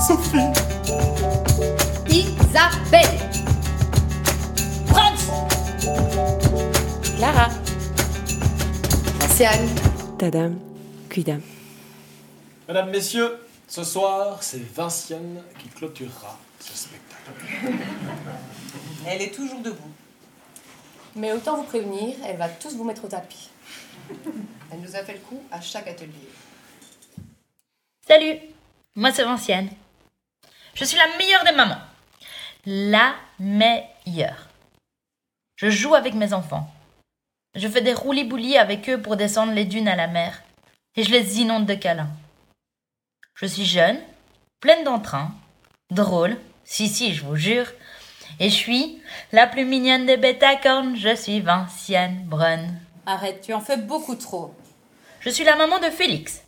souffle. Isabelle Franz Clara. Vinciane Tadam. Cuidam. Mesdames, Messieurs, ce soir, c'est Vinciane qui clôturera ce spectacle. Elle est toujours debout. Mais autant vous prévenir, elle va tous vous mettre au tapis. Elle nous a fait le coup à chaque atelier. Salut, moi c'est Vinciane. Je suis la meilleure des mamans. La meilleure. Je joue avec mes enfants. Je fais des roulis-boulis avec eux pour descendre les dunes à la mer. Et je les inonde de câlins. Je suis jeune, pleine d'entrain, drôle, si si, je vous jure. Et je suis la plus mignonne des bêtes à cornes. Je suis Vinciane Brun. Arrête, tu en fais beaucoup trop. Je suis la maman de Félix,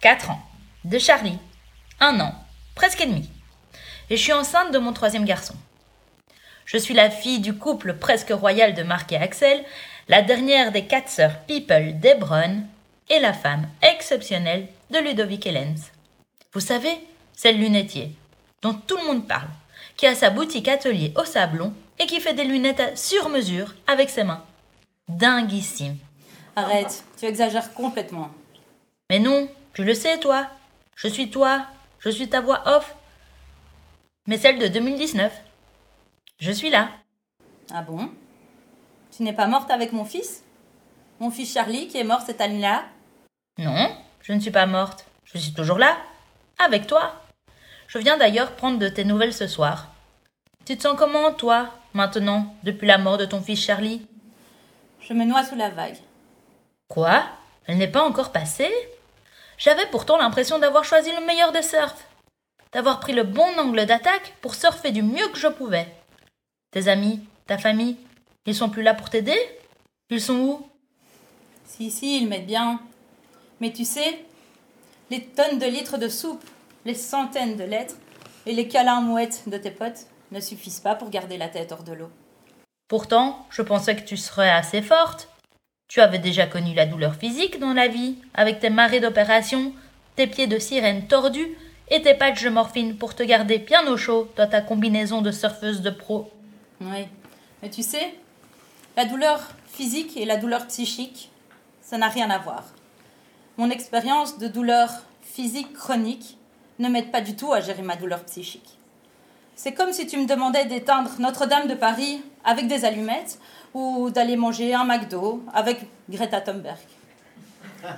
4 ans, de Charlie, 1 an, presque et demi. Et je suis enceinte de mon troisième garçon. Je suis la fille du couple presque royal de Marc et Axel, la dernière des quatre sœurs People d'Hebron et la femme exceptionnelle de Ludovic Hellens. Vous savez, c'est le lunetier, dont tout le monde parle, qui a sa boutique atelier au Sablon et qui fait des lunettes sur mesure avec ses mains. Dinguissime. Arrête, tu exagères complètement. Mais non, tu le sais, toi. Je suis toi. Je suis ta voix off. Mais celle de 2019. Je suis là. Ah bon? Tu n'es pas morte avec mon fils? Mon fils Charlie qui est mort cette année-là? Non, je ne suis pas morte. Je suis toujours là. Avec toi. Je viens d'ailleurs prendre de tes nouvelles ce soir. Tu te sens comment, toi, maintenant, depuis la mort de ton fils Charlie? Je me noie sous la vague. Quoi? Elle n'est pas encore passée? J'avais pourtant l'impression d'avoir choisi le meilleur des surfs. D'avoir pris le bon angle d'attaque pour surfer du mieux que je pouvais. Tes amis, ta famille, ils sont plus là pour t'aider? Ils sont où? Si, si, ils m'aident bien. Mais tu sais, les tonnes de litres de soupe, les centaines de lettres et les câlins mouettes de tes potes ne suffisent pas pour garder la tête hors de l'eau. Pourtant, je pensais que tu serais assez forte. Tu avais déjà connu la douleur physique dans la vie, avec tes marées d'opération, tes pieds de sirène tordus et tes patchs de morphine pour te garder bien au chaud dans ta combinaison de surfeuse de pro. Oui. Mais tu sais, la douleur physique et la douleur psychique, ça n'a rien à voir. Mon expérience de douleur physique chronique ne m'aide pas du tout à gérer ma douleur psychique. C'est comme si tu me demandais d'éteindre Notre-Dame de Paris avec des allumettes ou d'aller manger un McDo avec Greta Thunberg.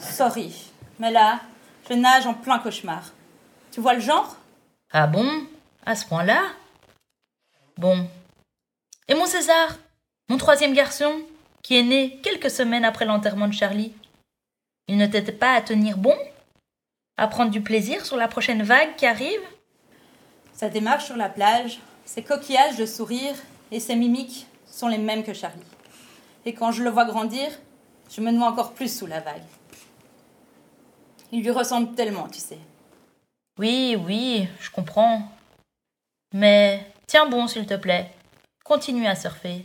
Sorry, mais là, je nage en plein cauchemar. Tu vois le genre? Ah bon? À ce point-là? Bon. Et mon César? Mon troisième garçon, qui est né quelques semaines après l'enterrement de Charlie? Il ne t'était pas à tenir bon? À prendre du plaisir sur la prochaine vague qui arrive? Sa démarche sur la plage, ses coquillages de sourire et ses mimiques sont les mêmes que Charlie. Et quand je le vois grandir, je me noie encore plus sous la vague. Il lui ressemble tellement, tu sais. Oui, oui, je comprends. Mais tiens bon, s'il te plaît. Continue à surfer.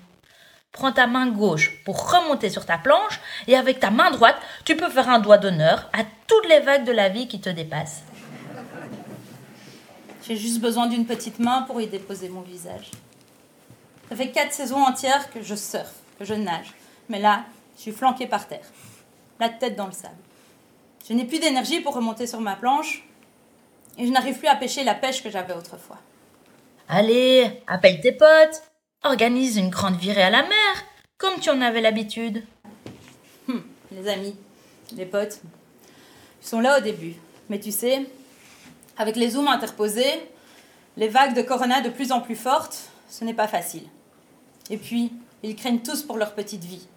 Prends ta main gauche pour remonter sur ta planche et avec ta main droite, tu peux faire un doigt d'honneur à toutes les vagues de la vie qui te dépassent. J'ai juste besoin d'une petite main pour y déposer mon visage. Ça fait quatre saisons entières que je surfe, que je nage. Mais là, je suis flanquée par terre, la tête dans le sable. Je n'ai plus d'énergie pour remonter sur ma planche et je n'arrive plus à pêcher la pêche que j'avais autrefois. Allez, appelle tes potes. Organise une grande virée à la mer, comme tu en avais l'habitude. Hum, les amis, les potes, ils sont là au début. Mais tu sais, avec les zooms interposés, les vagues de Corona de plus en plus fortes, ce n'est pas facile. Et puis, ils craignent tous pour leur petite vie.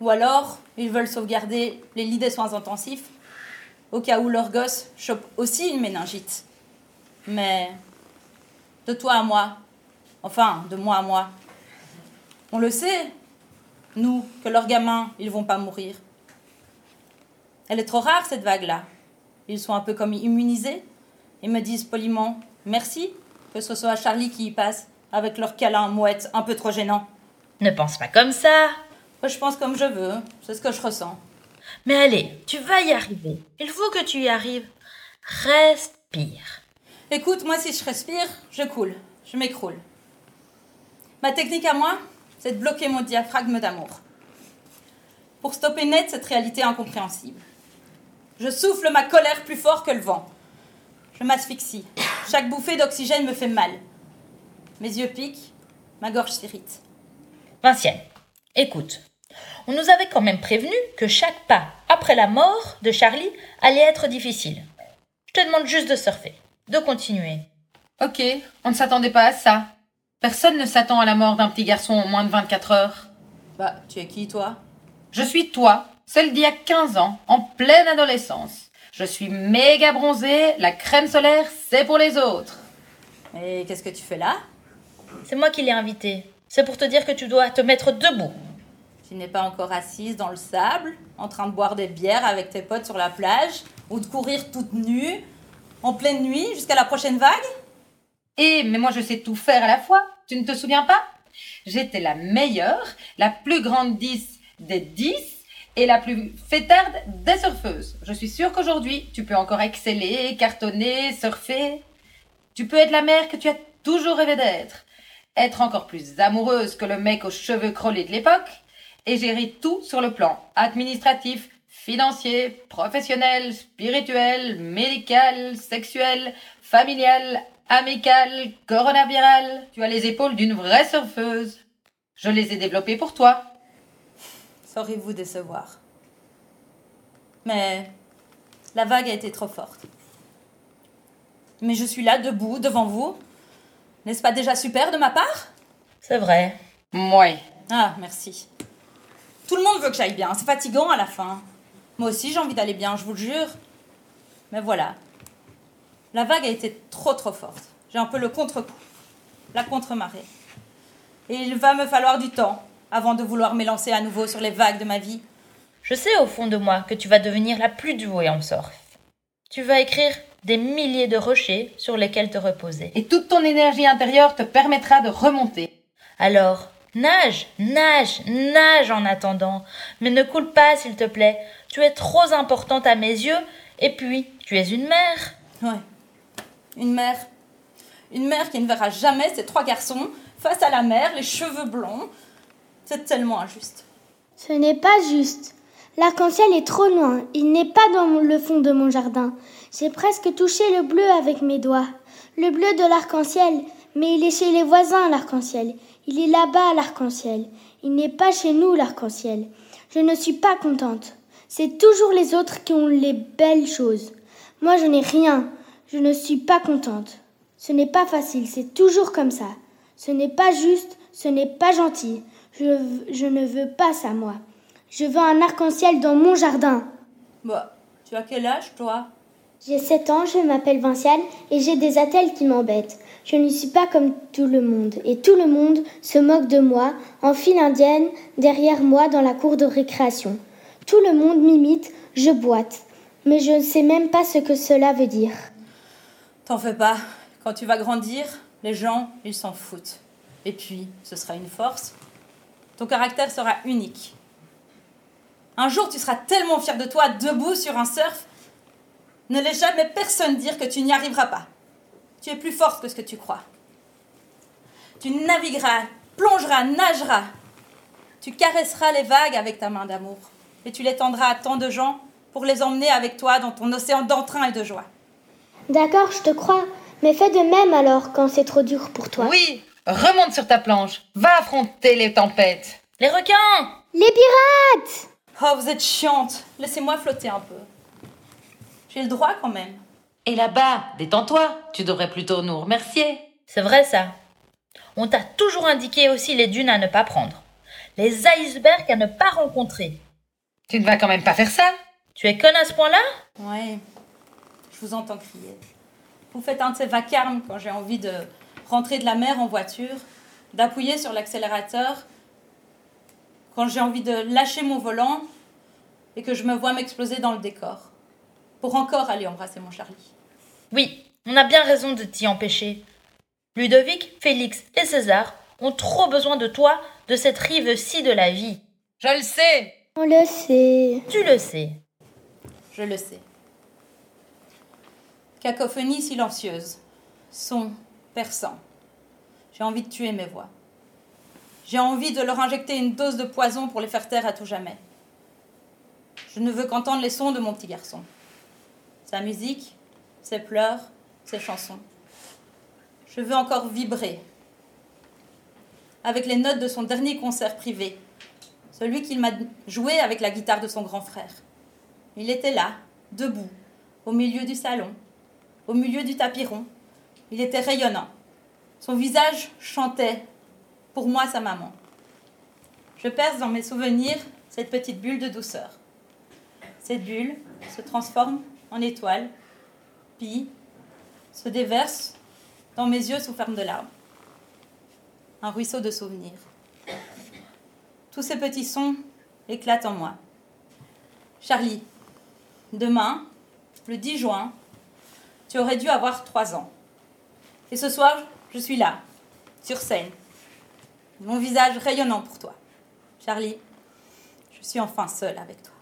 Ou alors, ils veulent sauvegarder les lits des soins intensifs, au cas où leur gosse chope aussi une méningite. Mais, de toi à moi, enfin, de moi à moi, on le sait, nous, que leurs gamins, ils vont pas mourir. Elle est trop rare, cette vague-là. Ils sont un peu comme immunisés et me disent poliment merci que ce soit Charlie qui y passe avec leur câlin mouette un peu trop gênant. Ne pense pas comme ça. Moi, je pense comme je veux, c'est ce que je ressens. Mais allez, tu vas y arriver. Il faut que tu y arrives. Respire. Écoute, moi, si je respire, je coule, je m'écroule. Ma technique à moi, c'est de bloquer mon diaphragme d'amour. Pour stopper net cette réalité incompréhensible. Je souffle ma colère plus fort que le vent. Je m'asphyxie. Chaque bouffée d'oxygène me fait mal. Mes yeux piquent, ma gorge s'irrite. Vincienne, écoute. On nous avait quand même prévenu que chaque pas après la mort de Charlie allait être difficile. Je te demande juste de surfer, de continuer. Ok, on ne s'attendait pas à ça. Personne ne s'attend à la mort d'un petit garçon en moins de 24 heures. Bah, tu es qui, toi? Je suis toi, celle d'il y a 15 ans, en pleine adolescence. Je suis méga bronzée, la crème solaire, c'est pour les autres. Et qu'est-ce que tu fais là? C'est moi qui l'ai invité. C'est pour te dire que tu dois te mettre debout. Tu n'es pas encore assise dans le sable, en train de boire des bières avec tes potes sur la plage, ou de courir toute nue, en pleine nuit, jusqu'à la prochaine vague? Eh, mais moi je sais tout faire à la fois. Tu ne te souviens pas? J'étais la meilleure, la plus grande 10 des 10 et la plus fêtarde des surfeuses. Je suis sûre qu'aujourd'hui, tu peux encore exceller, cartonner, surfer. Tu peux être la mère que tu as toujours rêvé d'être. Être encore plus amoureuse que le mec aux cheveux crôlés de l'époque et gérer tout sur le plan administratif, financier, professionnel, spirituel, médical, sexuel, familial, amical, coronaviral. Tu as les épaules d'une vraie surfeuse. Je les ai développées pour toi. Saurais vous décevoir. Mais la vague a été trop forte. Mais je suis là, debout, devant vous. N'est-ce pas déjà super de ma part? C'est vrai. Mouais. Ah, merci. Tout le monde veut que j'aille bien. C'est fatigant à la fin. Moi aussi, j'ai envie d'aller bien, je vous le jure. Mais voilà. La vague a été trop trop forte. J'ai un peu le contre-coup. La contre-marée. Et il va me falloir du temps avant de vouloir m'élancer à nouveau sur les vagues de ma vie. Je sais au fond de moi que tu vas devenir la plus douée en surf. Tu vas écrire des milliers de rochers sur lesquels te reposer. Et toute ton énergie intérieure te permettra de remonter. Alors, nage, nage, nage en attendant. Mais ne coule pas, s'il te plaît. Tu es trop importante à mes yeux. Et puis, tu es une mère. Ouais. Une mère. Une mère qui ne verra jamais ses trois garçons face à la mer, les cheveux blonds. C'est tellement injuste. Ce n'est pas juste. L'arc-en-ciel est trop loin. Il n'est pas dans le fond de mon jardin. J'ai presque touché le bleu avec mes doigts. Le bleu de l'arc-en-ciel. Mais il est chez les voisins, l'arc-en-ciel. Il est là-bas, l'arc-en-ciel. Il n'est pas chez nous, l'arc-en-ciel. Je ne suis pas contente. C'est toujours les autres qui ont les belles choses. Moi, je n'ai rien. Je ne suis pas contente. Ce n'est pas facile, c'est toujours comme ça. Ce n'est pas juste, ce n'est pas gentil. Je, je ne veux pas ça, moi. Je veux un arc-en-ciel dans mon jardin. Bah, tu as quel âge, toi? J'ai 7 ans, je m'appelle Vinciane et j'ai des attelles qui m'embêtent. Je ne suis pas comme tout le monde et tout le monde se moque de moi en file indienne derrière moi dans la cour de récréation. Tout le monde m'imite, je boite. Mais je ne sais même pas ce que cela veut dire. T'en fais pas. Quand tu vas grandir, les gens, ils s'en foutent. Et puis, ce sera une force. Ton caractère sera unique. Un jour, tu seras tellement fier de toi, debout sur un surf. Ne laisse jamais personne dire que tu n'y arriveras pas. Tu es plus forte que ce que tu crois. Tu navigueras, plongeras, nageras. Tu caresseras les vagues avec ta main d'amour. Et tu les tendras à tant de gens pour les emmener avec toi dans ton océan d'entrain et de joie. D'accord, je te crois. Mais fais de même alors quand c'est trop dur pour toi. Oui, remonte sur ta planche. Va affronter les tempêtes. Les requins Les pirates Oh, vous êtes chiante. Laissez-moi flotter un peu. J'ai le droit quand même. Et là-bas, détends-toi. Tu devrais plutôt nous remercier. C'est vrai ça. On t'a toujours indiqué aussi les dunes à ne pas prendre. Les icebergs à ne pas rencontrer. Tu ne vas quand même pas faire ça Tu es conne à ce point-là? Ouais, je vous entends crier. Vous faites un de ces vacarmes quand j'ai envie de rentrer de la mer en voiture, d'appuyer sur l'accélérateur, quand j'ai envie de lâcher mon volant et que je me vois m'exploser dans le décor, pour encore aller embrasser mon Charlie. Oui, on a bien raison de t'y empêcher. Ludovic, Félix et César ont trop besoin de toi, de cette rive-ci de la vie. Je le sais. On le sait. Tu le sais. Je le sais. Cacophonie silencieuse. son perçant. J'ai envie de tuer mes voix. J'ai envie de leur injecter une dose de poison pour les faire taire à tout jamais. Je ne veux qu'entendre les sons de mon petit garçon. Sa musique, ses pleurs, ses chansons. Je veux encore vibrer avec les notes de son dernier concert privé, celui qu'il m'a joué avec la guitare de son grand frère. Il était là, debout, au milieu du salon, au milieu du tapis rond. Il était rayonnant. Son visage chantait, pour moi sa maman. Je perce dans mes souvenirs cette petite bulle de douceur. Cette bulle se transforme en étoile, puis se déverse dans mes yeux sous forme de larmes. Un ruisseau de souvenirs. Tous ces petits sons éclatent en moi. Charlie, demain, le 10 juin, tu aurais dû avoir trois ans. Et ce soir, je suis là, sur scène, mon visage rayonnant pour toi. Charlie, je suis enfin seule avec toi.